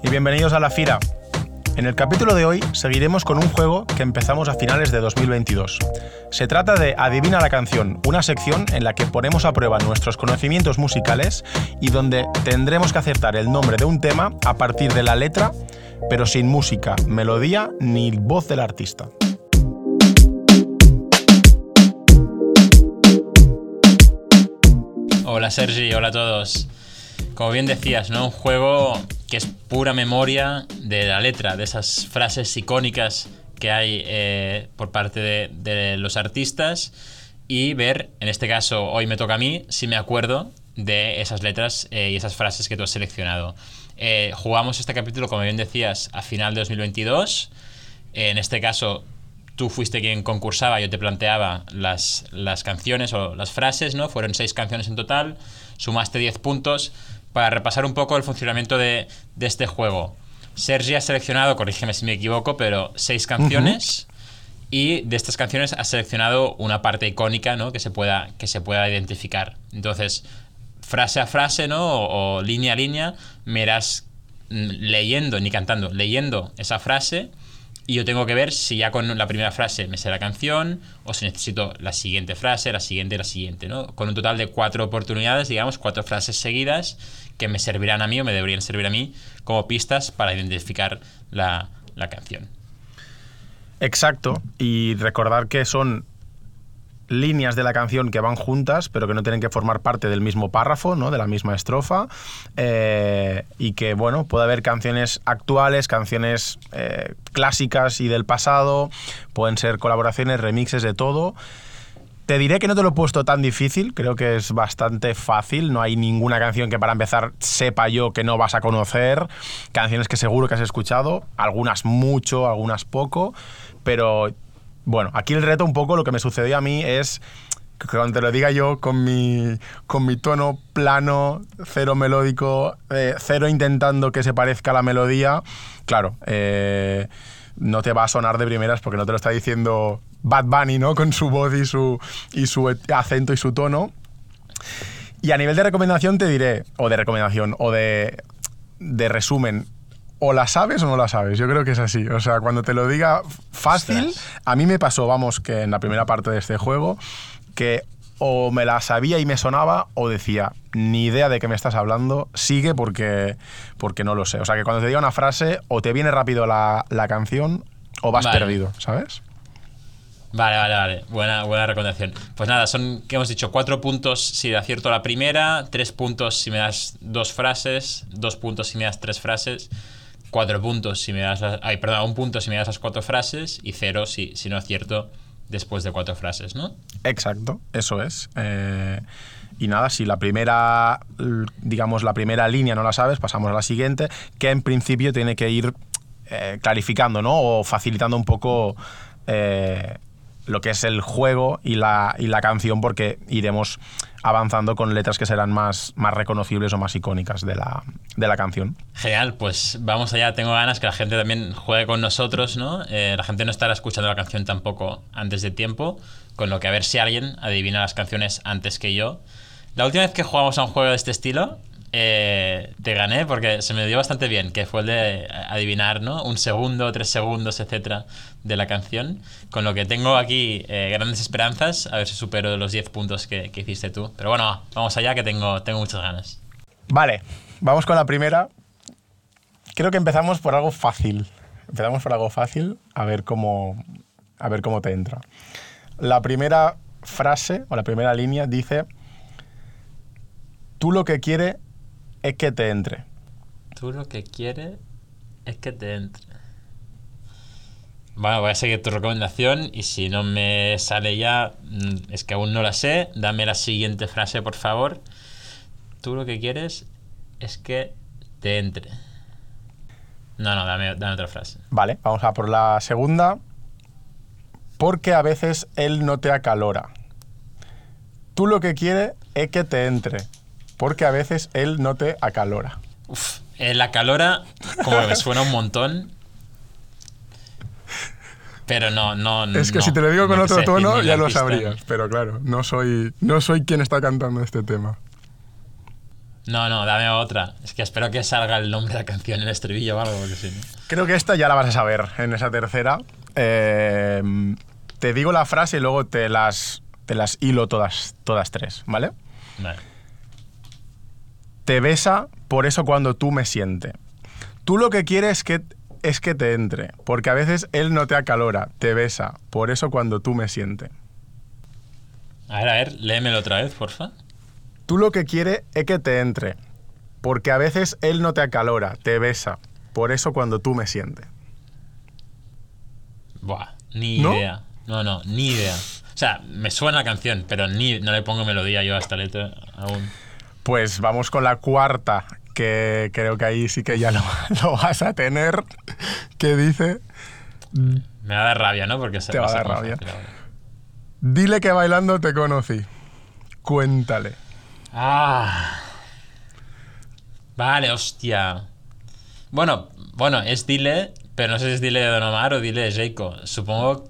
y bienvenidos a La Fira. En el capítulo de hoy seguiremos con un juego que empezamos a finales de 2022. Se trata de Adivina la canción, una sección en la que ponemos a prueba nuestros conocimientos musicales y donde tendremos que acertar el nombre de un tema a partir de la letra, pero sin música, melodía ni voz del artista. Hola Sergi, hola a todos. Como bien decías, ¿no? Un juego que es pura memoria de la letra, de esas frases icónicas que hay eh, por parte de, los artistas y ver, en este caso, hoy me toca a mí, si me acuerdo de esas letras eh, y esas frases que tú has seleccionado. Eh, jugamos este capítulo, como bien decías, a final de 2022. en este caso, tú fuiste quien concursaba, yo te planteaba las, las canciones o las frases, ¿no? Fueron seis canciones en total, sumaste 10 puntos para repasar un poco el funcionamiento de, este juego. Sergi ha seleccionado, corrígeme si me equivoco, pero seis canciones. Y de estas canciones ha seleccionado una parte icónica, ¿no? Que se pueda, que se pueda identificar. Entonces, frase a frase, ¿no? O, línea a línea, me irás mm, leyendo, ni cantando, leyendo esa frase y yo tengo que ver si ya con la primera frase me sé la canción o si necesito la siguiente frase, la siguiente la siguiente, ¿no? Con un total de cuatro oportunidades, digamos, cuatro frases seguidas que me servirán a mí o me deberían servir a mí como pistas para identificar la, la canción. Exacto, y recordar que son líneas de la canción que van juntas, pero que no tienen que formar parte del mismo párrafo, ¿no? de la misma estrofa, eh, y que bueno, puede haber canciones actuales, canciones eh, clásicas y del pasado, pueden ser colaboraciones, remixes de todo. Te diré que no te lo he puesto tan difícil, creo que es bastante fácil, no hay ninguna canción que para empezar sepa yo que no vas a conocer, canciones que seguro que has escuchado, algunas mucho, algunas poco, pero bueno, aquí el reto un poco lo que me sucedió a mí es que cuando te lo diga yo con mi, con mi tono plano, cero melódico, eh, cero intentando que se parezca a la melodía, claro, eh, no te va a sonar de primeras porque no te lo está diciendo Bad Bunny, ¿no? Con su voz y su, y su acento y su tono. Y a nivel de recomendación te diré, o de recomendación, o de, de resumen, o la sabes o no la sabes. Yo creo que es así. O sea, cuando te lo diga fácil, a mí me pasó, vamos, que en la primera parte de este juego, que o me la sabía y me sonaba o decía, ni idea de qué me estás hablando, sigue porque, porque no lo sé. O sea, que cuando te diga una frase, o te viene rápido la, canción o vas perdido, ¿sabes? Vale, vale, vale. Buena, buena recomendación. Pues nada, son, que hemos dicho, cuatro puntos si acierto la primera, tres puntos si me das dos frases, dos puntos si me das tres frases cuatro puntos si me das ay, perdón, un punto si me das las cuatro frases y cero si, si no acierto después de cuatro frases, ¿no? Exacto, eso es. Eh, y nada, si la primera, digamos, la primera línea no la sabes, pasamos a la siguiente, que en principio tiene que ir eh, clarificando, ¿no? O facilitando un poco eh, lo que es el juego y la, y la canción, porque iremos avanzando con letras que serán más, más reconocibles o más icónicas de la, de la canción. Genial, pues vamos allá. Tengo ganas que la gente también juegue con nosotros, ¿no? Eh, la gente no estará escuchando la canción tampoco antes de tiempo, con lo que a ver si alguien adivina las canciones antes que yo. La última vez que jugamos a un juego de este estilo, eh, te gané porque se me dio bastante bien, que fue el de adivinar, ¿no? Un segundo, tres segundos, etcétera, de la canción. Con lo que tengo aquí eh, grandes esperanzas, a ver si supero los 10 puntos que, hiciste tú. Pero bueno, vamos allá, que tengo, tengo muchas ganas. Vale, vamos con la primera. Creo que empezamos por algo fácil. Empezamos por algo fácil, a ver cómo, a ver cómo te entra. La primera frase o la primera línea dice: Tú lo que quieres es que te entre. Tú lo que quieres es que te entre. Bueno, voy a seguir tu recomendación y si no me sale ya, mm, es que aún no la sé, dame la siguiente frase, por favor. Tú lo que quieres es que te entre. No, no, dame, dame otra frase. Vale, vamos a por la segunda. Porque a veces él no te acalora. Tú lo que quieres es que te entre porque a veces él no te acalora. Uf, él acalora, como que me suena un montón. Pero no, no, Es que si te lo digo con otro tono ya lo sabrías, pero claro, no soy, no soy quien está cantando este tema. No, no, dame otra. Es que espero que salga el nombre de la canción en el estribillo o algo, porque no. Creo que esta ya la vas a saber en esa tercera. Eh, te digo la frase y luego te las, te las hilo todas, todas tres, ¿vale? Vale. Te besa, por eso cuando tú me siente. Tú lo que quieres es que, es que te entre, porque a veces él no te acalora, te besa, por eso cuando tú me siente. A ver, a ver, léemelo otra vez, porfa. Tú lo que quieres es que te entre, porque a veces él no te acalora, te besa, por eso cuando tú me sientes. Buah, ni ¿No? idea. No, no, ni idea. O sea, me suena la canción, pero ni, no le pongo melodía yo a esta letra aún. Pues vamos con la cuarta, que creo que ahí sí que ya lo, lo vas a tener, que dice, Me va a dar rabia, ¿no? Porque se Te va a dar rabia. dile que bailando te conocí, cuéntale. Ah. Vale, hostia. Bueno, bueno, es Dile, pero no sé si es Dile de Don Omar o Dile de Jayco. Supongo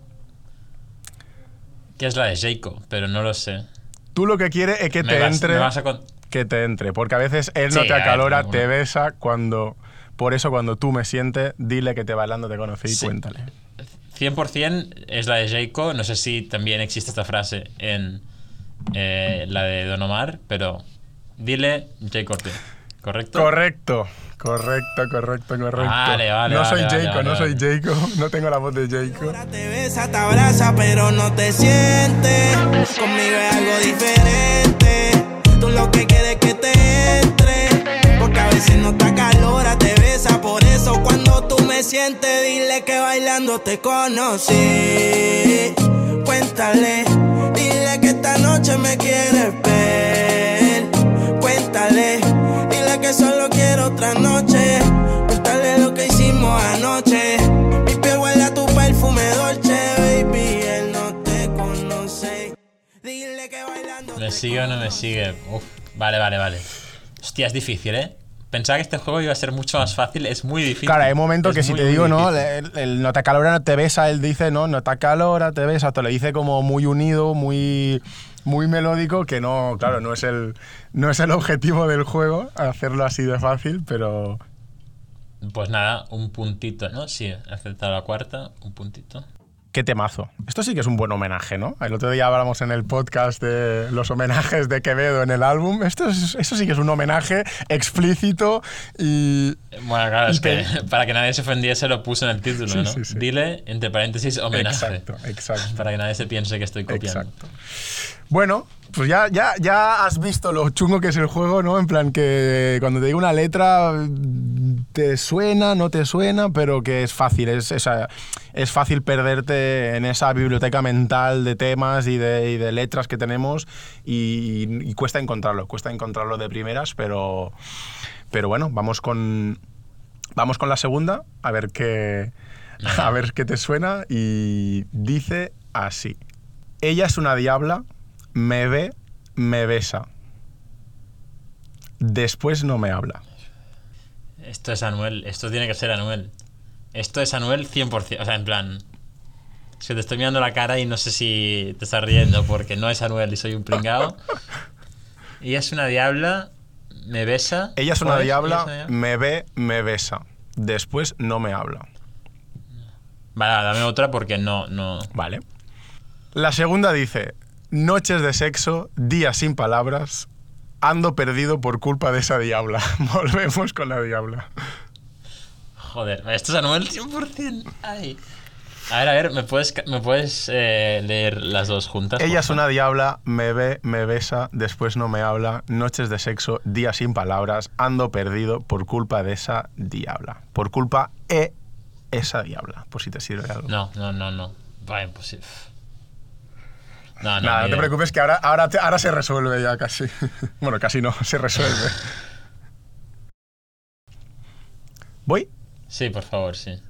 que es la de Jayco, pero no lo sé. Tú lo que quieres es que Me te vas- entre, me vas a con- que te entre, porque a veces él no Sí, te ver, acalora, te besa cuando... Por eso cuando tú me sientes, dile que te bailando te conocí y Sí. cuéntale. 100% es la de Jayco. No sé si también existe esta frase en eh, la de Don Omar, pero dile Jay Cortez. ¿Correcto? Correcto, correcto, correcto, correcto. Vale, vale, No soy vale, Jacob, vale, no soy. Jacob, no tengo la voz de. Ahora te besa, te abraza, pero no te sientes. Conmigo es algo diferente. Tú lo que quieres es que te entre. Porque a veces no te acalora, te besa. Por eso cuando tú me sientes, dile que bailando te conocí. Cuéntale, dile que esta noche me quieres ver. Cuéntale, dile que solo quiero otra noche. Cuéntale lo que hicimos anoche. ¿Me sigue o no me sigue? Uf, vale, vale, vale. Hostia, es difícil, ¿eh? Pensaba que este juego iba a ser mucho más fácil. Es muy difícil. Claro, hay momentos Es que si muy, te digo, no, el, el no te acalora, no te besa, él dice, no, no te acalora, te besa, te lo dice como muy unido, muy, muy melódico, que no, claro, no es, el, no es el objetivo del juego hacerlo así de fácil, pero Pues nada, un puntito, ¿no? Sí, aceptado la cuarta, un puntito. Qué temazo. Esto sí que es un buen homenaje, ¿no? El otro día hablamos en el podcast de los homenajes de Quevedo en el álbum. Esto es, eso sí que es un homenaje explícito y... Bueno, claro, es que te- para que nadie se ofendiese lo puse en el título, Sí, ¿no? sí, sí. Dile, entre paréntesis, homenaje. Exacto, exacto. Para que nadie se piense que estoy copiando. Exacto. Bueno, pues ya, ya, ya has visto lo chungo que es el juego, ¿no? En plan que cuando te digo una letra mm, te suena, no te suena, pero que es fácil, es, es fácil perderte en esa biblioteca mental de temas y de, y de letras que tenemos y, y cuesta encontrarlo, cuesta encontrarlo de primeras, pero, pero bueno, vamos con, vamos con la segunda, a ver qué, a ver qué te suena y dice así. Ella es una diabla, me ve, me besa. Después no me habla. Esto es Anuel, esto tiene que ser Anuel. Esto es Anuel 100%. O sea, en plan. Es que te estoy mirando la cara y no sé si te estás riendo porque no es Anuel y soy un pringao. Ella es una diabla, me besa. Ella es una ¿Cuál diabla, Ella es una diabla? me ve, me besa. Después no me habla. Vale, dame otra porque no, no. Vale. La segunda dice, noches de sexo, días sin palabras, ando perdido por culpa de esa diabla. Volvemos con la diabla. Joder, esto es Anuel 100%. Ay. A ver, a ver, ¿me puedes, me puedes eh, leer las dos juntas? Ella es una diabla, me ve, me besa, después no me habla, noches de sexo, días sin palabras, ando perdido por culpa de esa diabla. Por culpa e esa diabla, por si te sirve algo. No, no, no, no. Va, imposible. No, no. Nada, no te preocupes que ahora, ahora, te- ahora se resuelve ya casi. bueno, casi no, se resuelve. ¿Voy? Sí, por favor, sí.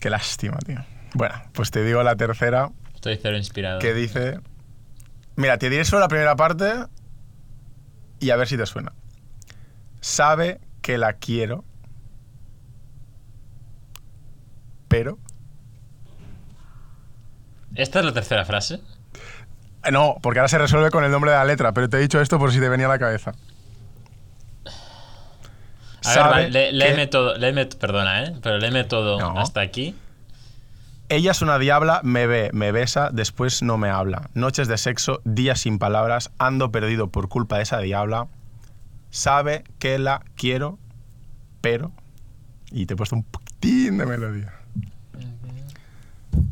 Qué lástima, tío. Bueno, pues te digo la tercera, Estoy cero inspirado. que dice... Mira, te diré solo la primera parte y a ver si te suena. Sabe que la quiero, pero... ¿Esta es la tercera frase? Eh, No, porque ahora se resuelve con el nombre de la letra, pero te he dicho esto por si te venía a la cabeza. A ver, que- léeme todo, léeme, perdona, ¿eh? Pero léeme todo No. hasta aquí. Ella es una diabla, me ve, me besa, después no me habla. Noches de sexo, días sin palabras, ando perdido por culpa de esa diabla. Sabe que la quiero, pero... Y te he puesto un poquitín de melodía.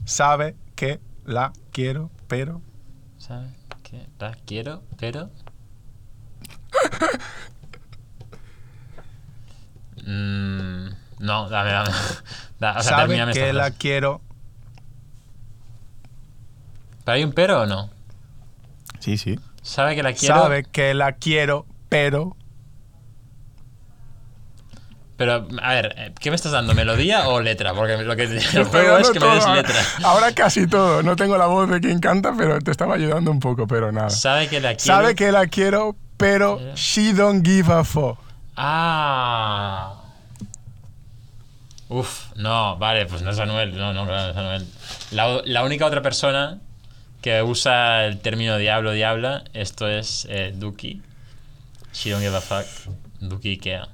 Sabe que la quiero, pero... ¿Sabes qué? La quiero, pero. Mm, no, dame, dame. Da- o sea, sabe que la frase. quiero... ¿Pero hay un pero o no? Sí, sí. ¿Sabe que la quiero? Sabe que la quiero, pero... Pero, a ver, eh, ¿qué me estás dando? ¿Melodía o letra? Porque lo que el juego es que me des letra. Ahora casi todo. No tengo la voz de quien canta, pero te estaba ayudando un poco, pero nada. ¿Sabe que la quiero? Sabe que la quiero, pero Pero- she don't give a fuck. Ah. Uf, no, vale, pues no es Anuel, no, no, claro, no es Anuel. La, la única otra persona que usa el término diablo, diabla, esto es eh, Duki. She don't give a fuck. Duki Ikea,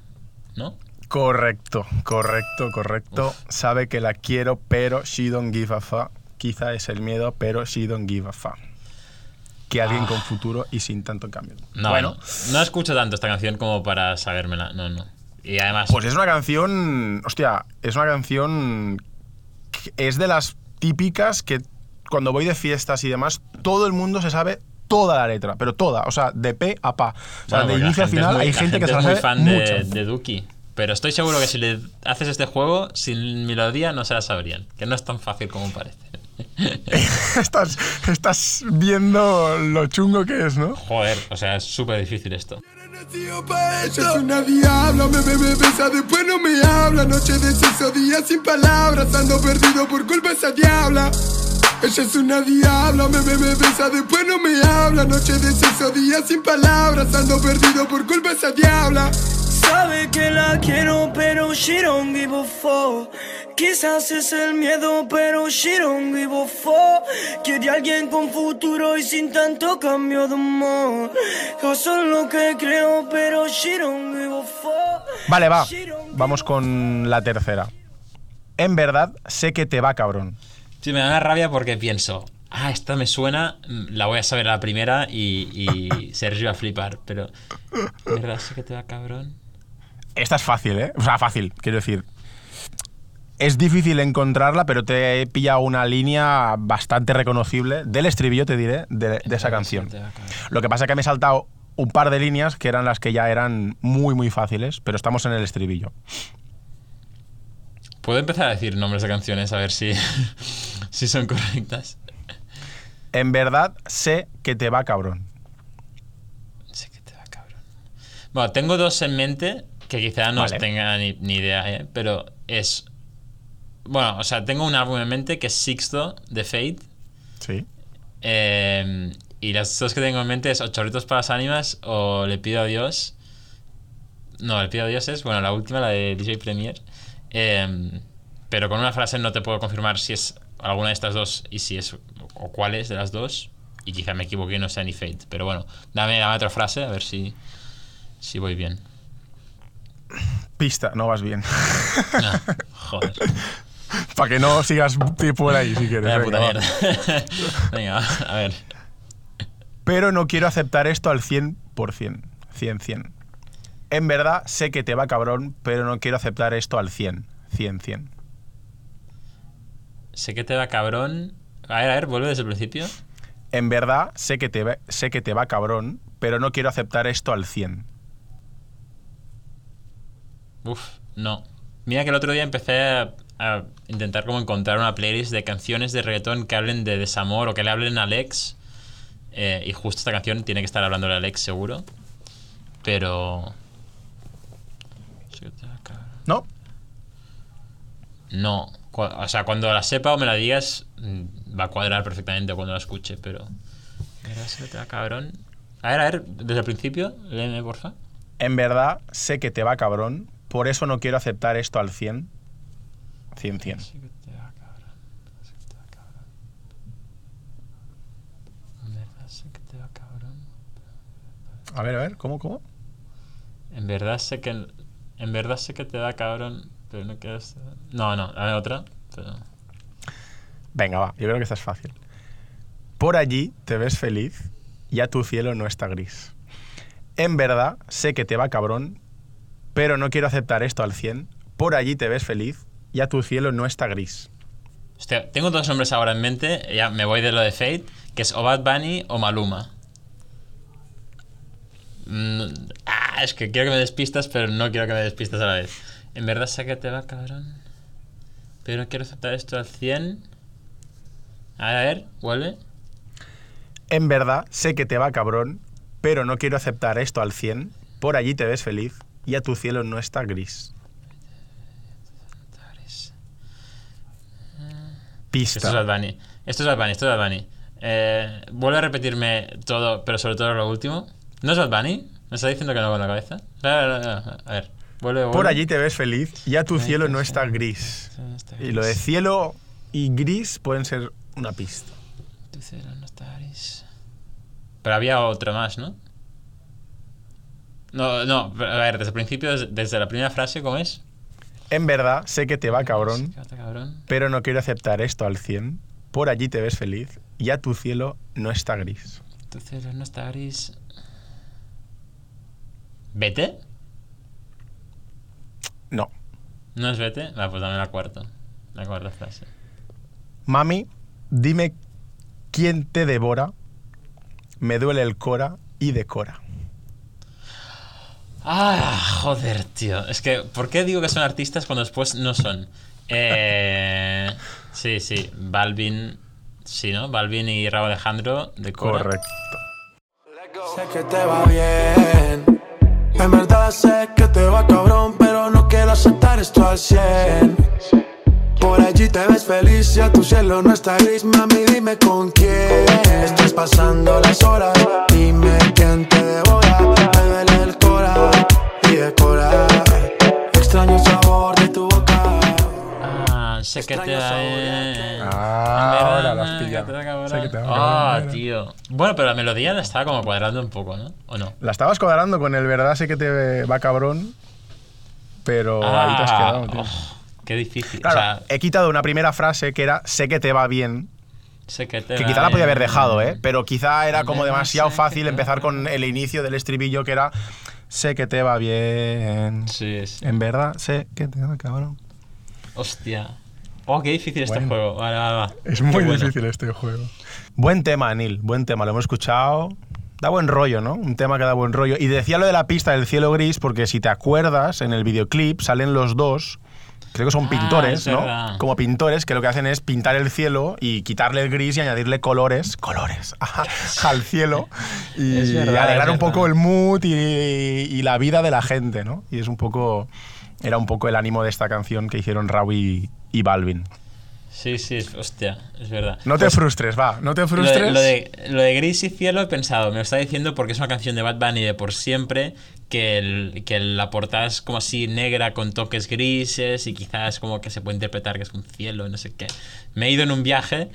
¿no? Correcto, correcto, correcto. Sabe que la quiero, pero she don't give a fuck. Quizá es el miedo, pero she don't give a fuck. Que alguien con futuro y sin tanto cambio. Ah. No, bueno, no, no escucho tanto esta canción como para sabérmela, no, no. Y además, pues es una canción. Hostia, es una canción. que Es de las típicas que cuando voy de fiestas y demás, todo el mundo se sabe toda la letra, pero toda, o sea, de pe a pa. O sea, bueno, de inicio a final muy- hay gente que se la es muy sabe fan de, muchas. de Duki. Pero estoy seguro que si le haces este juego sin melodía no se la sabrían. Que no es tan fácil como parece. estás, estás viendo lo chungo que es, ¿no? Joder, o sea, es súper difícil esto. Es una diabla, me, me, me besa, después no me habla. Noche de sexo, día sin palabras, ando perdido por culpa de esa diabla. Ella es una diabla, me, me, me besa, después no me habla. Noche de sexo, día sin palabras, ando perdido por culpa de esa diabla. Sabe que la quiero, pero she don't give a fuck. Quizás es el miedo, pero she don't give a fuck. Quiere alguien con futuro y sin tanto cambio de humor. Yo soy lo que creo, pero she don't give a fuck. Vale, va. Vamos con la tercera. En verdad, sé que te va, cabrón. Sí, me da rabia porque pienso, ah, esta me suena, mm, la voy a saber a la primera y, y Sergio va a flipar. Pero, ¿de ¿verdad sé que te va cabrón? Esta es fácil, ¿eh? O sea, fácil, quiero decir. Es difícil encontrarla, pero te he pillado una línea bastante reconocible del estribillo, te diré, de, de esa canción. Lo que pasa es que me he saltado un par de líneas que eran las que ya eran muy, muy fáciles, pero estamos en el estribillo. ¿Puedo empezar a decir nombres de canciones a ver si, si son correctas? En verdad, sé que te va, cabrón. Sé que te va cabrón. Bueno, tengo dos en mente que quizá no Vale. tenga ni, ni idea, ¿eh? pero es. Bueno, o sea, tengo un álbum en mente que es Sixto de Fate. Sí. eh, y las dos que tengo en mente es o Chorritos para las Ánimas o Le pido a Dios. No, Le pido a Dios es, bueno, la última, la de DJ Premier. Eh, pero con una frase no te puedo confirmar si es alguna de estas dos y si es o cuál es de las dos. Y quizá me equivoqué y no sea ni Fate. Pero bueno, dame, dame otra frase a ver si, si voy bien. Pista, no vas bien. Ah, joder. Para que no sigas por ahí, si quieres. Venga, puta va. mierda. Venga, a ver. Pero no quiero aceptar esto al 100%. 100, 100. En verdad, sé que te va cabrón, pero no quiero aceptar esto al 100. 100, 100. Sé que te va cabrón. A ver, a ver, vuelve desde el principio. En verdad, sé que, te va, sé que te va cabrón, pero no quiero aceptar esto al 100. Uf, no. Mira que el otro día empecé a, a intentar como encontrar una playlist de canciones de reggaetón que hablen de desamor o que le hablen a Alex. Eh, y justo esta canción tiene que estar hablando de Alex seguro. Pero... ¿No? No. O sea, cuando la sepa o me la digas, mm, va a cuadrar perfectamente cuando la escuche, pero... Va cabrón. A ver, a ver, desde el principio, léeme, porfa. En verdad, sé que te va cabrón, por eso no quiero aceptar esto al 100. 100, 100. Sé que te va cabrón. Sé que te va cabrón. En verdad sé que te va cabrón. A ver, a ver, ¿cómo, cómo? En verdad sé que En verdad sé que te da cabrón, pero no quieres. No, no, dame otra. Pero... Venga, va, yo creo que esta es fácil. Por allí te ves feliz, ya tu cielo no está gris. En verdad, sé que te va cabrón, pero no quiero aceptar esto al 100. Por allí te ves feliz, ya tu cielo no está gris. Hostia, tengo dos nombres ahora en mente. Ya me voy de lo de Fate, que es o Bad Bunny o Maluma. Mm, ah, es que quiero que me despistas, pero no quiero que me despistas a la vez. En verdad sé que te va, cabrón. Pero no quiero aceptar esto al 100. A ver, vuelve. En verdad, sé que te va cabrón, pero no quiero aceptar esto al 100. Por allí te ves feliz, ya tu cielo no está gris. Pista. Esto es Bad Bunny. Esto es Bad Bunny, esto es Bad Bunny. Eh, vuelve a repetirme todo, pero sobre todo lo último. ¿No es Bad Bunny? ¿Me está diciendo que no con la cabeza? A ver, vuelve, vuelve. Por allí te ves feliz, ya tu cielo no está gris. Y lo de cielo y gris pueden ser una pista. Tu cielo no está gris. Pero había otra más, ¿no? No, no, a ver, desde el principio, desde la primera frase, ¿cómo es? En verdad, sé que te va cabrón, pero no quiero aceptar esto al 100. Por allí te ves feliz, ya tu cielo no está gris. Tu cielo no está gris. ¿Vete? No. ¿No es vete? Va, pues dame la cuarta. La cuarta frase. Mami, dime quién te devora, me duele el cora y decora. Ah, joder, tío. Es que, ¿por qué digo que son artistas cuando después no son? Eh, sí, sí. Balvin. Sí, ¿no? Balvin y Raúl Alejandro de Cora. Correcto. Sé que te va bien. En verdad sé que te va cabrón, pero no quiero aceptar esto al 100. Por allí te ves feliz, ya tu cielo no está gris, mami, dime con quién Estás pasando las horas, dime quién te devora Extraño el sabor de tu boca Ah, sé que te va bien. Ah, ahora te va Ah, tío. Bueno, pero la melodía la estaba como cuadrando un poco, ¿no? ¿O no? La estabas cuadrando con el verdad, sé que te va cabrón, pero ahí te has quedado, tío. oh, qué difícil. Claro, o sea, he quitado una primera frase que era sé que te va bien, sé que te que va quizá la podía haber bien. dejado, ¿eh? Pero quizá era como demasiado fácil empezar con el inicio del estribillo que era sé que te va bien. Sí, sí. En verdad, sé que te va cabrón. Hostia. Oh, qué difícil este juego. Vale, vale, va. Es muy bueno. difícil este juego. Buen tema, Anil, buen tema, lo hemos escuchado. Da buen rollo, ¿no? Un tema que da buen rollo. Y decía lo de la pista del cielo gris porque si te acuerdas, en el videoclip salen los dos, creo que son Ah, pintores, es ¿no? verdad. Como pintores que lo que hacen es pintar el cielo y quitarle el gris y añadirle colores, colores, al cielo y verdad, alegrar un poco el mood y, y la vida de la gente, ¿no? Y es un poco, era un poco el ánimo de esta canción que hicieron Raúl y, y Balvin. Sí, sí, es- hostia, es verdad. No te Pues, frustres, va, no te lo, frustres. de, lo, de, lo de Gris y Cielo he pensado, me lo está diciendo porque es una canción de Bad Bunny de por siempre, que, el- que la portada es como así negra con toques grises y quizás como que se puede interpretar que es un cielo, no sé qué. Me he ido en un viaje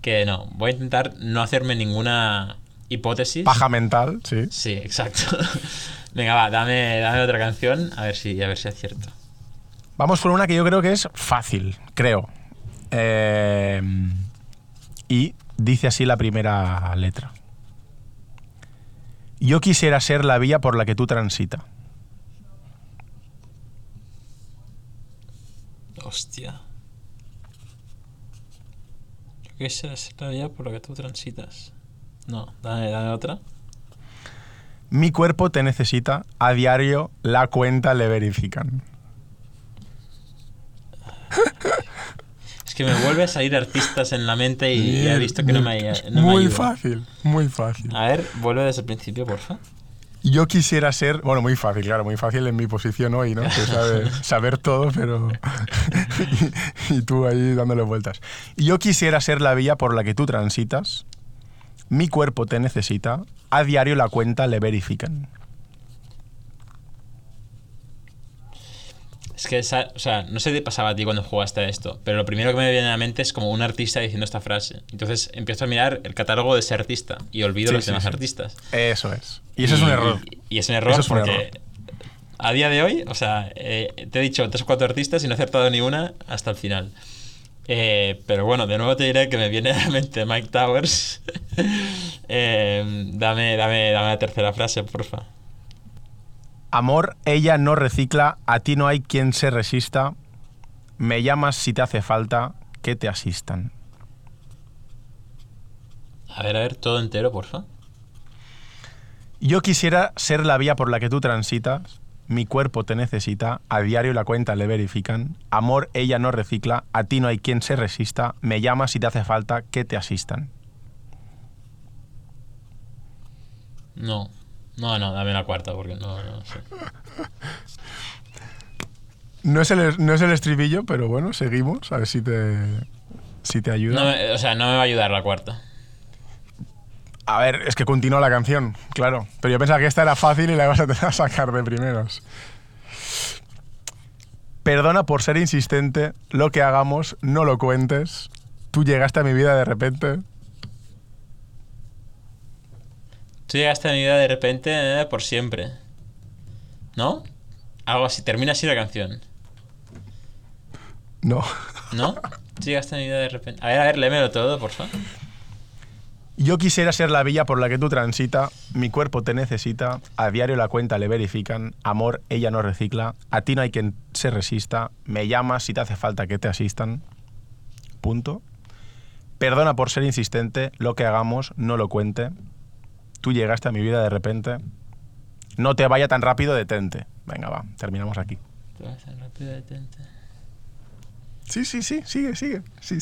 que no, voy a intentar no hacerme ninguna hipótesis. Paja mental, sí. Sí, exacto. Venga, va, dame, dame otra canción a ver si, a ver si es cierto. Vamos por una que yo creo que es fácil, creo. Eh, y dice así la primera letra. Yo quisiera ser la vía por la que tú transita. Hostia. Yo quisiera ser la vía por lo que tú transitas. No, dame, dame otra. Mi cuerpo te necesita, a diario la cuenta le verifican. Es que me vuelve a salir artistas en la mente y he visto que no me, no me muy ayuda. fácil, muy fácil. A ver, vuelve desde el principio, porfa. Yo quisiera ser, bueno, muy fácil, claro, muy fácil en mi posición hoy, ¿no? Que sabe, saber todo, pero... y, y tú ahí dándole vueltas. Yo quisiera ser la vía por la que tú transitas, mi cuerpo te necesita, a diario la cuenta le verifican. Es que, esa- o sea, no sé qué pasaba a ti cuando jugaste a esto, pero lo primero que me viene a la mente es como un artista diciendo esta frase. Entonces empiezo a mirar el catálogo de ese artista y olvido Sí, los sí, demás sí. artistas. Eso es. Y eso es un error. Y, y es un error Eso es un porque error. a día de hoy, o sea, eh, te he dicho tres o cuatro artistas y no he acertado ni una hasta el final. Eh, pero bueno, de nuevo te diré que me viene a la mente Mike Towers. Eh, dame, dame, dame la tercera frase, porfa. Amor, ella no recicla, a ti no hay quien se resista. Me llamas si te hace falta que te asistan. A ver, a ver, todo entero, porfa. Yo quisiera ser la vía por la que tú transitas. Mi cuerpo te necesita, a diario la cuenta le verifican. Amor, ella no recicla, a ti no hay quien se resista. Me llamas si te hace falta que te asistan. No. No, no, dame la cuarta porque no, no sé. No es, el, no es el estribillo, pero bueno, seguimos, a ver si te, si te ayuda. No me- o sea, no me va a ayudar la cuarta. A ver, es que continúa la canción, claro. Pero yo pensaba que esta era fácil y la ibas a tener a sacar de primeros. Perdona por ser insistente, lo que hagamos, no lo cuentes. Tú llegaste a mi vida de repente. Tú llegaste a mi vida de repente eh, por siempre. ¿No? Algo así, termina así la canción. No. ¿No? Tú llegaste a mi vida de repente. A ver, a ver, léemelo todo, por favor. Yo quisiera ser la vía por la que tú transita, mi cuerpo te necesita, a diario la cuenta le verifican, amor, ella no recicla, a ti no hay quien se resista, me llamas si te hace falta que te asistan. Punto. Perdona por ser insistente, lo que hagamos no lo cuente. Tú llegaste a mi vida de repente. No te vaya tan rápido, detente. Venga, va, terminamos aquí. Tú vas tan rápido, detente. Sí, sí, sí, sigue, sigue. Sí.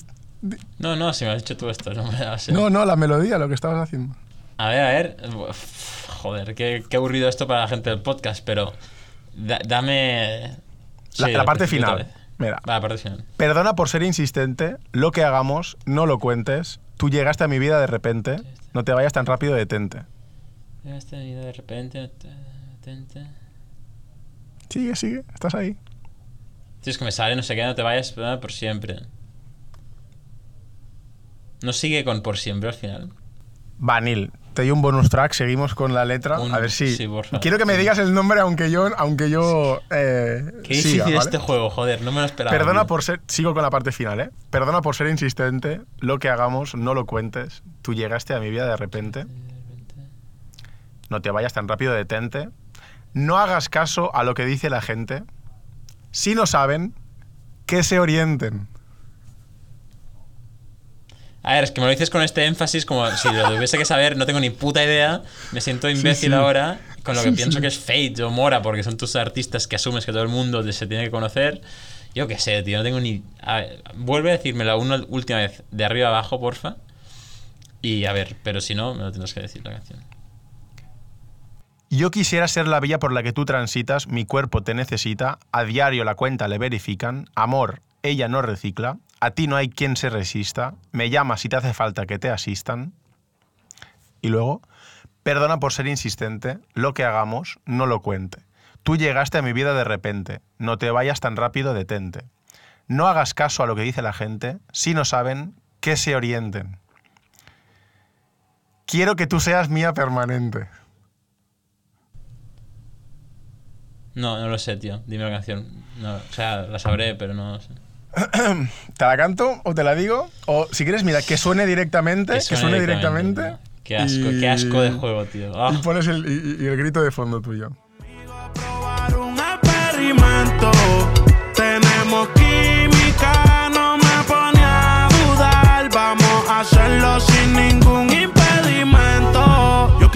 No, no, si me has dicho tú esto, no me sé. No, no, la melodía, lo que estabas haciendo. A ver, a ver. Uf, Joder, qué, qué aburrido esto para la gente del podcast, pero. da- dame. La, Sí, la al parte principio final. Mira, la. Perdona por ser insistente, lo que hagamos, no lo cuentes. Tú llegaste a mi vida de repente, no te vayas tan rápido, detente. Llegaste a mi vida de repente. Detente. Sigue, sigue, estás ahí. Tío, es que me sale, no sé qué, no te vayas por siempre. No sigue con por siempre al final. Vanil, te doy un bonus track, seguimos con la letra. Un- a ver si. sí. Quiero que me digas el nombre aunque yo, aunque yo eh, Qué siga, difícil ¿vale? este juego, joder, no me lo esperaba. Perdona tío. por ser. Sigo con la parte final, ¿eh? Perdona por ser insistente, lo que hagamos, no lo cuentes. Tú llegaste a mi vida de repente. No te vayas tan rápido, detente. No hagas caso a lo que dice la gente. Si no saben, que se orienten. A ver, es que me lo dices con este énfasis como si lo tuviese que saber, no tengo ni puta idea, me siento imbécil sí. ahora con lo que Sí, pienso sí. que es Fate o Mora, porque son tus artistas que asumes que todo el mundo se tiene que conocer. Yo qué sé, tío, no tengo ni... A ver, vuelve a decírmelo una última vez, de arriba abajo, porfa. Y a ver, pero si no, me lo tendrás que decir la canción. Yo quisiera ser la vía por la que tú transitas, mi cuerpo te necesita, a diario la cuenta le verifican, amor, ella no recicla, a ti no hay quien se resista, me llama si te hace falta que te asistan. Y luego, perdona por ser insistente, lo que hagamos no lo cuente. Tú llegaste a mi vida de repente, no te vayas tan rápido, detente. No hagas caso a lo que dice la gente, si no saben, que se orienten. Quiero que tú seas mía permanente. No, no lo sé, tío. Dime la canción. O sea, la sabré, pero no sé. ¿Te la canto o te la digo? O si quieres, mira, que suene directamente. Que suene directamente. Qué asco, y- qué asco de juego, tío. Ah. Y pones el, y, y el grito de fondo tuyo.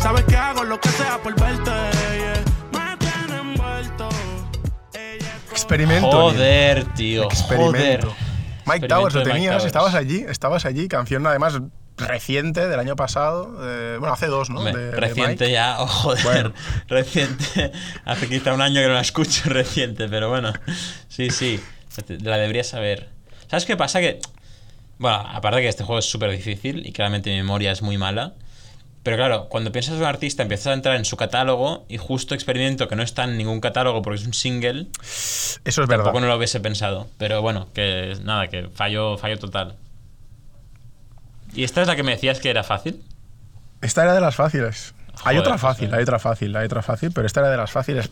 Sabes que hago lo que sea por verte. yeah. Me envuelto. Experimento. Joder, tío. Experimento. Joder. Mike Towers, lo de tenías, Towers. estabas allí, estabas allí. Canción además reciente del año pasado. eh, bueno, hace dos, ¿no? Hombre, De- de reciente Mike. ya, oh, joder, Bueno. reciente. Hace quizá un año que no la escucho reciente, pero bueno, sí, sí, la debería saber. ¿Sabes qué pasa? Que, bueno, aparte que este juego es súper difícil y claramente mi memoria es muy mala, pero claro, cuando piensas en un artista empiezas a entrar en su catálogo y justo experimento que no está en ningún catálogo porque es un single, Eso es verdad. tampoco no lo hubiese pensado. Pero bueno, que nada, que fallo, fallo total. ¿Y esta es la que me decías que era fácil? Esta era de las fáciles. hay otra pues, fácil, eh. hay otra fácil, hay otra fácil, pero esta era de las fáciles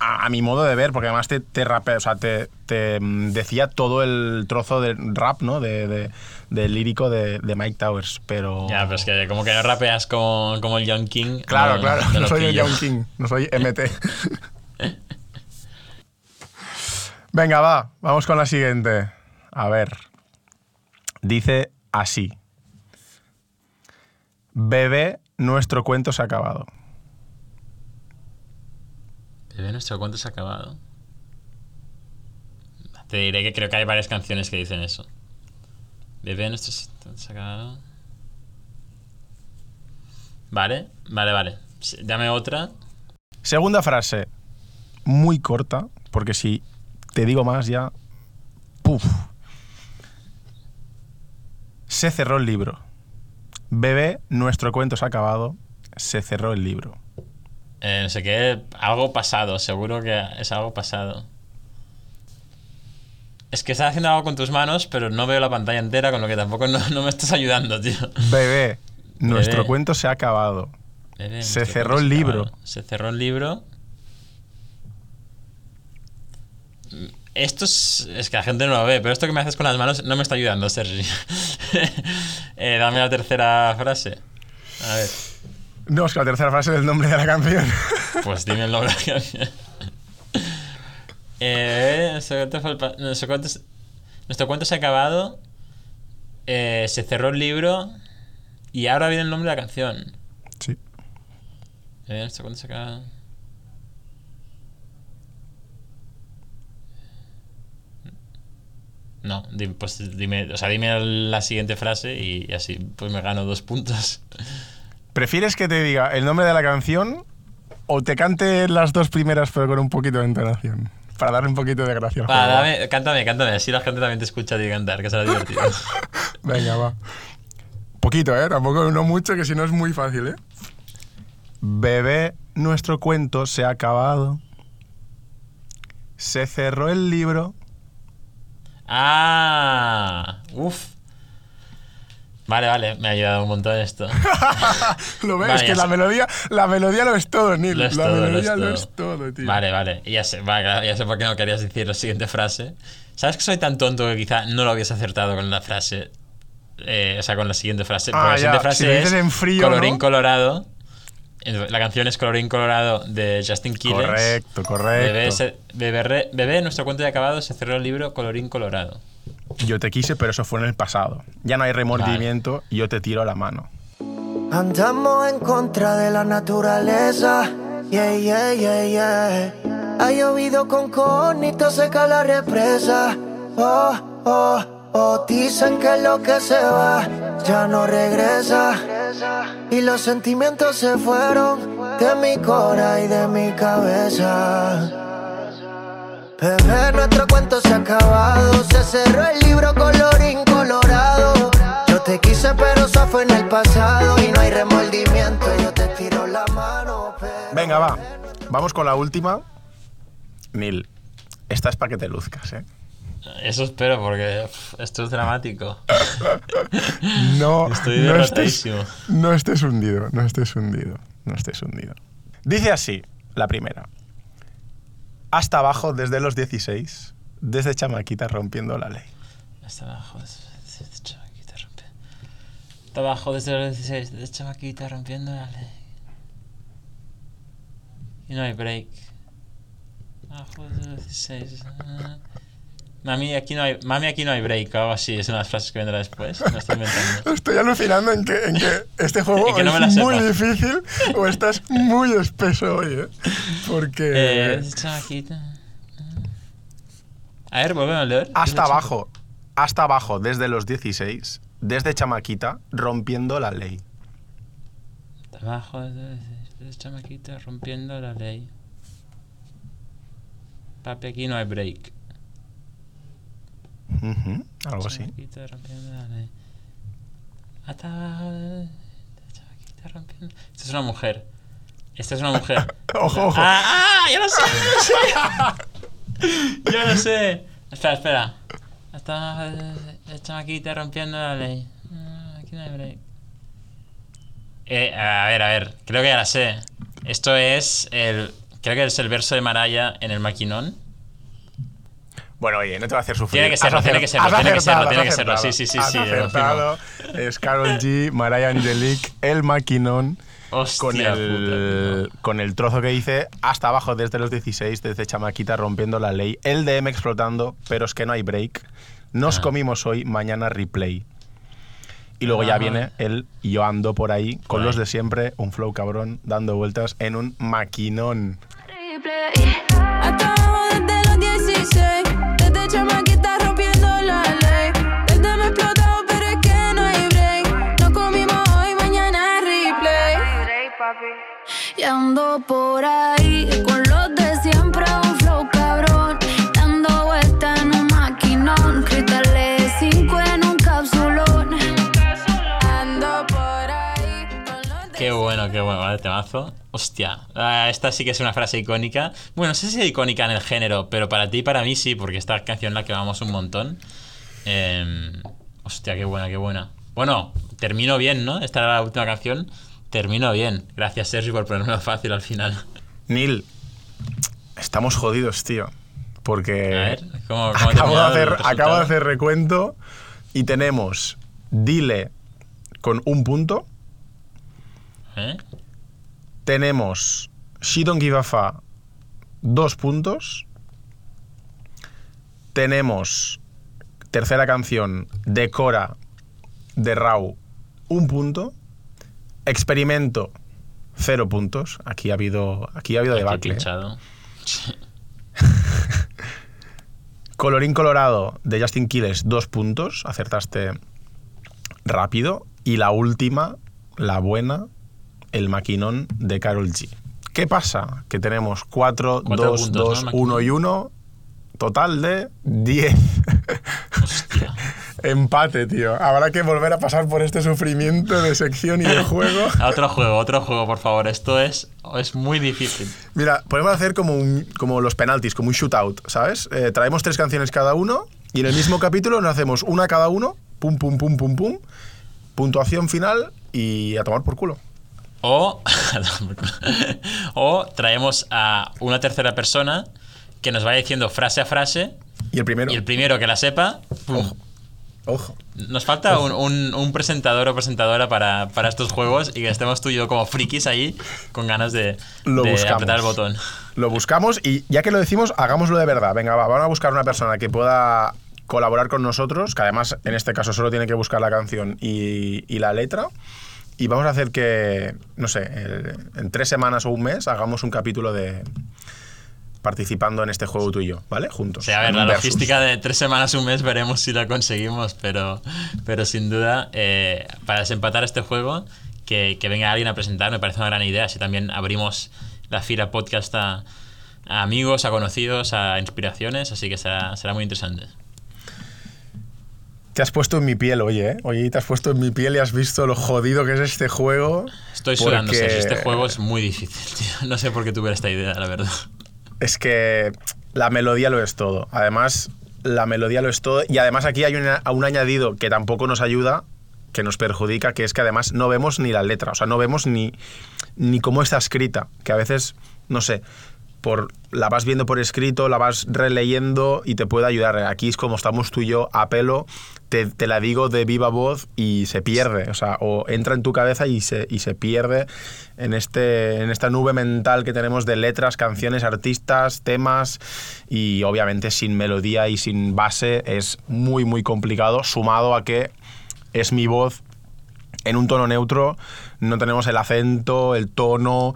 a, a mi modo de ver, porque además te, te rapea- o sea, te, te, mm, decía todo el trozo de rap, ¿no? De, lírico de, de Mike Towers, pero... Ya, pero es que como que no rapeas como, como el Young King. Claro, no- claro, no soy el. Young King, no soy MT. Venga, va, vamos con la siguiente. A ver. Dice así. Bebé, nuestro cuento se ha acabado. Bebé, nuestro cuento se ha acabado. Te diré que creo que hay varias canciones que dicen eso. Bebé, nuestro cuento se ha acabado. Vale, vale, vale. Dame otra. Segunda frase, muy corta, porque si te digo más ya... Puf. Se cerró el libro. Bebé, nuestro cuento se ha acabado. Se cerró el libro. Eh, no sé qué, algo pasado, seguro que es algo pasado. Es que estás haciendo algo con tus manos, pero no veo la pantalla entera, con lo que tampoco no, no me estás ayudando, tío. Bebé, nuestro Bebé. cuento se ha acabado. Bebé, Se cerró el se libro. acabado. Se cerró el libro. Esto es. Es que la gente no lo ve, pero esto que me haces con las manos no me está ayudando, Sergi. Eh, dame la tercera frase. A ver, No, es que la tercera frase es el nombre de la canción. pues dime el nombre de la canción. Eh, nuestro, cuento nuestro se- ha acabado. eh, se cerró el libro. Y ahora viene el nombre de la canción. Sí. Eh, nuestro cuento se ha acabado. No, pues dime, o sea, dime la siguiente frase y así pues me gano dos puntos. ¿Prefieres que te diga el nombre de la canción o te cante las dos primeras pero con un poquito de entonación? Para darle un poquito de gracia Va, dame, cántame, cántame, así la gente también te escucha a ti cantar, que será divertido. Venga, va. Poquito, ¿eh? Tampoco no mucho, que si no es muy fácil, ¿eh? Bebé, nuestro cuento se ha acabado. Se cerró el libro. Ah, uff. Vale, vale, me ha ayudado un montón esto. Lo ves, Vale, que la melodía, la melodía lo es todo, Neil. Lo es la todo, lo melodía es lo es todo, tío. Vale, vale, y ya sé, ya sé por qué no querías decir la siguiente frase. ¿Sabes que soy tan tonto que quizá no lo hubiese acertado con la frase? eh, o sea, con la siguiente frase. Porque Ah, la siguiente frase si es en frío, Colorín ¿no? Colorado. La canción es Colorín Colorado de Justin Quiles. Correcto, correcto. Bebé, se- bebé, re- bebé, nuestro cuento de acabado, se cerró el libro Colorín Colorado. Yo te quise, pero eso fue en el pasado. Ya no hay remordimiento y yo te tiro la mano. Andamos en contra de la naturaleza. Yeah, yeah, yeah, yeah. Ha llovido con conito, seca la represa. Oh, oh, oh. Dicen que lo que se va ya no regresa. Y los sentimientos se fueron de mi cora y de mi cabeza. Bebé, nuestro cuento se ha acabado. Se cerró el libro colorín colorado. Yo te quise, pero eso fue en el pasado. Y no hay remordimiento. Yo te tiro la mano. pero- Venga, va. Vamos con la última. Neil, esta es para que te luzcas, ¿eh? Eso espero porque esto es dramático. No, Estoy no estés, derrotadísimo. no estés hundido, no estés hundido, no estés hundido. Dice así, la primera. Hasta abajo desde los 16, desde chamaquita rompiendo la ley. Hasta abajo, desde, chamaquita rompiendo. Hasta abajo desde los 16, desde chamaquita rompiendo la ley. Y no hay break. Abajo desde los 16. Mami, aquí no hay, mami, aquí no hay break o algo así. Es una de las frases que vendrá después. Me estoy inventando. Estoy alucinando en que, en que este juego que no es muy difícil o estás muy espeso hoy, ¿eh? Porque... Eh, desde chamaquita. A ver, vuelve a leer. hasta Desde abajo, hasta abajo desde los 16, desde chamaquita rompiendo la ley. Abajo de, de chamaquita rompiendo la ley. Papi, aquí no hay break. Ujú, algo así. Chamaquita rompiendo la ley. Hasta abajo de, de chamaquita rompiendo. Esta es una mujer. Esta es una mujer. Ojo, ojo. ¡Ah! ah, ¡Ya lo sé! ¡Ya lo sé! ¡Ya lo sé! Espera, espera. De, de chamaquita rompiendo la ley. Ah, Aquí no hay break. Eh, a ver, a ver. Creo que ya la sé. Esto es el. Creo que es el verso de Maraya en el maquinón. Bueno, oye, no te va a hacer sufrir. Tiene que serlo, tiene que serlo, tiene que serlo, tiene que serlo. Sí, sí, sí, Has sí, acertado. Es Carol G, Mariah Angelique, el maquinón. Hostia con el, puta, con el trozo que dice hasta abajo desde los 16, desde chamaquita rompiendo la ley, el DM explotando, pero es que no hay break. Nos Ah. comimos hoy, mañana replay. Y luego ya Ajá. viene el yo ando por ahí con Por los ahí. de siempre, un flow cabrón, dando vueltas en un maquinón. Hasta Y ando por ahí con los de siempre, un flow cabrón. Dando vueltas en un maquinón. Cristales 5 en un capsulón. Ando por ahí con los de Qué bueno, qué bueno, vale, temazo. Hostia, ah, esta sí que es una frase icónica. Bueno, no sé si es icónica en el género, pero para ti y para mí sí, porque esta canción la que vamos un montón. Eh, hostia, qué buena, qué buena. Bueno, termino bien, ¿no? Esta era la última canción. Termino bien. Gracias, Sergio, por ponerme fácil al final. Neil, estamos jodidos, tío. A Porque ver, ¿cómo, cómo acabo, de hacer, resultado? acabo de hacer recuento y tenemos Dile con un punto. ¿Eh? Tenemos She Don't Give a Fa, dos puntos. Tenemos tercera canción, Decora, de Rau, un punto. Experimento, cero puntos. Aquí ha habido, aquí ha habido debacle. ¿eh? Colorín Colorado de Justin Quiles, dos puntos. Acertaste rápido. Y la última, la buena, el maquinón de Carol G. ¿Qué pasa? Que tenemos 4, Cuatro 2, puntos, 2, ¿no? 1 y 1. Total de 10. Empate, tío. Habrá que volver a pasar por este sufrimiento de sección y de juego. Otro juego, otro juego, por favor. Esto es, es muy difícil. Mira, podemos hacer como, un- como los penaltis, como un shootout, ¿sabes? Eh, traemos tres canciones cada uno y en el mismo capítulo nos hacemos una cada uno, pum, pum, pum, pum, pum, puntuación final y a tomar por culo. O, o traemos a una tercera persona que nos vaya diciendo frase a frase Y el primero, y el primero que la sepa, ¡pum! Ojo, Nos falta un, un- un presentador o presentadora para, para estos juegos y que estemos tú y yo como frikis ahí con ganas de, Lo de apretar el botón. lo buscamos y ya que lo decimos, hagámoslo de verdad. Venga, va, vamos a buscar una persona que pueda colaborar con nosotros, que además en este caso solo tiene que buscar la canción y, y la letra. Y vamos a hacer que, no sé, el- en tres semanas o un mes hagamos un capítulo de participando en este juego tú y yo, ¿vale? Juntos. O sea, a ver, la versus. logística de tres semanas, un mes, veremos si la conseguimos, pero, pero sin duda, eh, para desempatar este juego, que, que venga alguien a presentar me parece una gran idea. Así también abrimos la fila podcast a, a amigos, a conocidos, a inspiraciones, así que será, será muy interesante. Te has puesto en mi piel, oye, ¿eh? Oye, te has puesto en mi piel y has visto lo jodido que es este juego. Estoy sudando, porque Sergio, Este juego es muy difícil, tío. No sé por qué tuve esta idea, la verdad. Es que la melodía lo es todo. Además, la melodía lo es todo. Y además aquí hay un añadido que tampoco nos ayuda, que nos perjudica, que es que además no vemos ni la letra. O sea, no vemos ni, ni cómo está escrita. Que a veces, no sé, por, la vas viendo por escrito, la vas releyendo y te puede ayudar. Aquí es como estamos tú y yo a pelo, te, te la digo de viva voz y se pierde. O sea, o entra en tu cabeza y se, y se pierde en, este, en esta nube mental que tenemos de letras, canciones, artistas, temas y obviamente sin melodía y sin base es muy, muy complicado, sumado a que es mi voz en un tono neutro, no tenemos el acento, el tono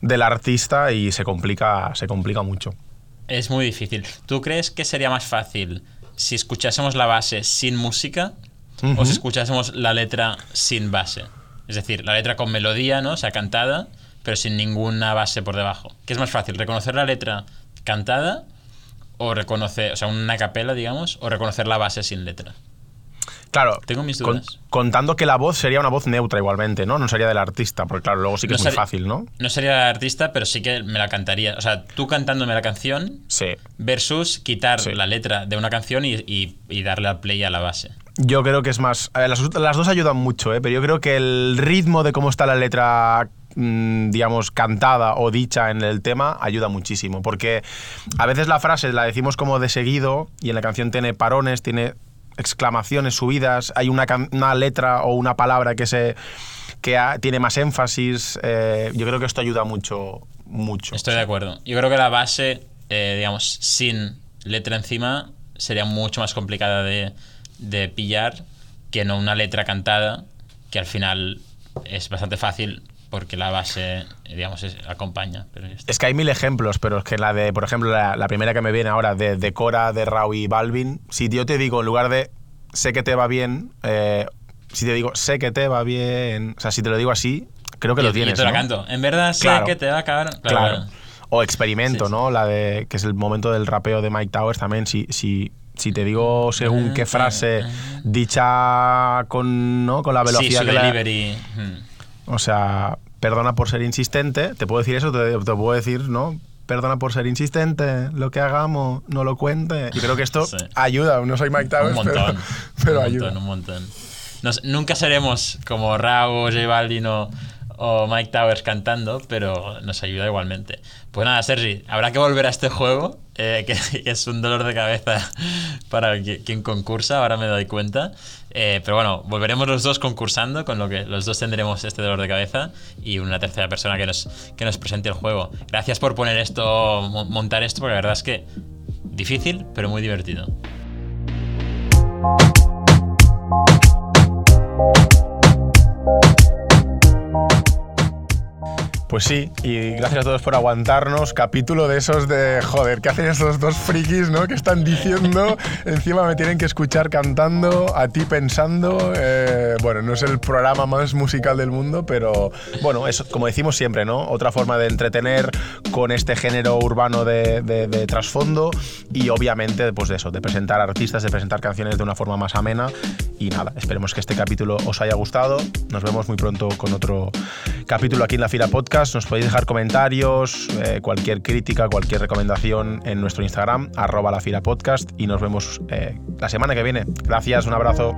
del artista y se complica, se complica mucho. Es muy difícil. ¿Tú crees que sería más fácil si escuchásemos la base sin música o si escuchásemos la letra sin base. Es decir, la letra con melodía, ¿no? O sea, cantada, pero sin ninguna base por debajo. ¿Qué es más fácil? ¿Reconocer la letra cantada o reconocer, o sea, una capela, digamos, o reconocer la base sin letra? Claro, Tengo mis con- dudas. contando que la voz sería una voz neutra igualmente, ¿no? No sería del artista, porque claro, luego sí que No es muy fácil, ¿no? No sería artista, pero sí que me la cantaría. O sea, tú cantándome la canción Sí. versus quitar Sí. la letra de una canción y, y- y darle al play a la base. Yo creo que es más. a ver, las, las dos ayudan mucho, ¿eh? pero yo creo que el ritmo de cómo está la letra, mm, digamos, cantada o dicha en el tema ayuda muchísimo. Porque a veces la frase la decimos como de seguido y en la canción tiene parones, tiene exclamaciones, subidas, hay una, una letra o una palabra que se que tiene más énfasis. eh, yo creo que esto ayuda mucho, mucho. Estoy de acuerdo. Yo creo que la base, eh, digamos, sin letra encima, sería mucho más complicada de, de pillar que no una letra cantada, que al final es bastante fácil porque la base, eh, digamos, es- acompaña. Pero. Es que hay mil ejemplos, pero es que la de, por ejemplo, la, la primera que me viene ahora de, de Cora, de Rau y Balvin, si yo te digo en lugar de sé que te va bien, eh, si te digo sé que te va bien, o sea, si te lo digo así, creo que Y- lo tienes. te la canto. En verdad sé Claro. que te va a acabar. Claro. O experimento, Sí, sí. ¿no? La de que es el momento del rapeo de Mike Towers también. Si, si, si te digo según qué frase dicha con, ¿no? con la Sí, velocidad su que la- delivery. hmm. O sea, perdona por ser insistente. Te puedo decir eso, te, te puedo decir, ¿no? Perdona por ser insistente, lo que hagamos, no lo cuente. Yo creo que esto Sí. ayuda. No soy Mike Towers, Un montón. pero, pero un ayuda. montón, un montón. Nos- nunca seremos como Rao, J Balvin o, o Mike Towers cantando, pero nos ayuda igualmente. Pues nada, Sergi, habrá que volver a este juego, eh, que, es un dolor de cabeza para qui- quien concursa, ahora me doy cuenta. Eh, pero bueno, volveremos los dos concursando, con lo que los dos tendremos este dolor de cabeza y una tercera persona que nos, que nos presente el juego. Gracias por poner esto, mo- montar esto, porque la verdad es que difícil, pero muy divertido. Pues sí, y gracias a todos por aguantarnos. Capítulo de esos de, joder, ¿qué hacen estos dos frikis, no? Que están diciendo, encima me tienen que escuchar cantando, a ti pensando. eh, bueno, no es el programa más musical del mundo, pero bueno, es como decimos siempre, ¿no? Otra forma de entretener con este género urbano de, de- de trasfondo y obviamente, pues de eso, de presentar artistas, de presentar canciones de una forma más amena. Y nada, esperemos que este capítulo os haya gustado. Nos vemos muy pronto con otro capítulo aquí en la Fila Nos podéis dejar comentarios, eh, cualquier crítica, cualquier recomendación en nuestro Instagram, arroba la Fila Podcast. Y nos vemos eh, la semana que viene. Gracias, un abrazo.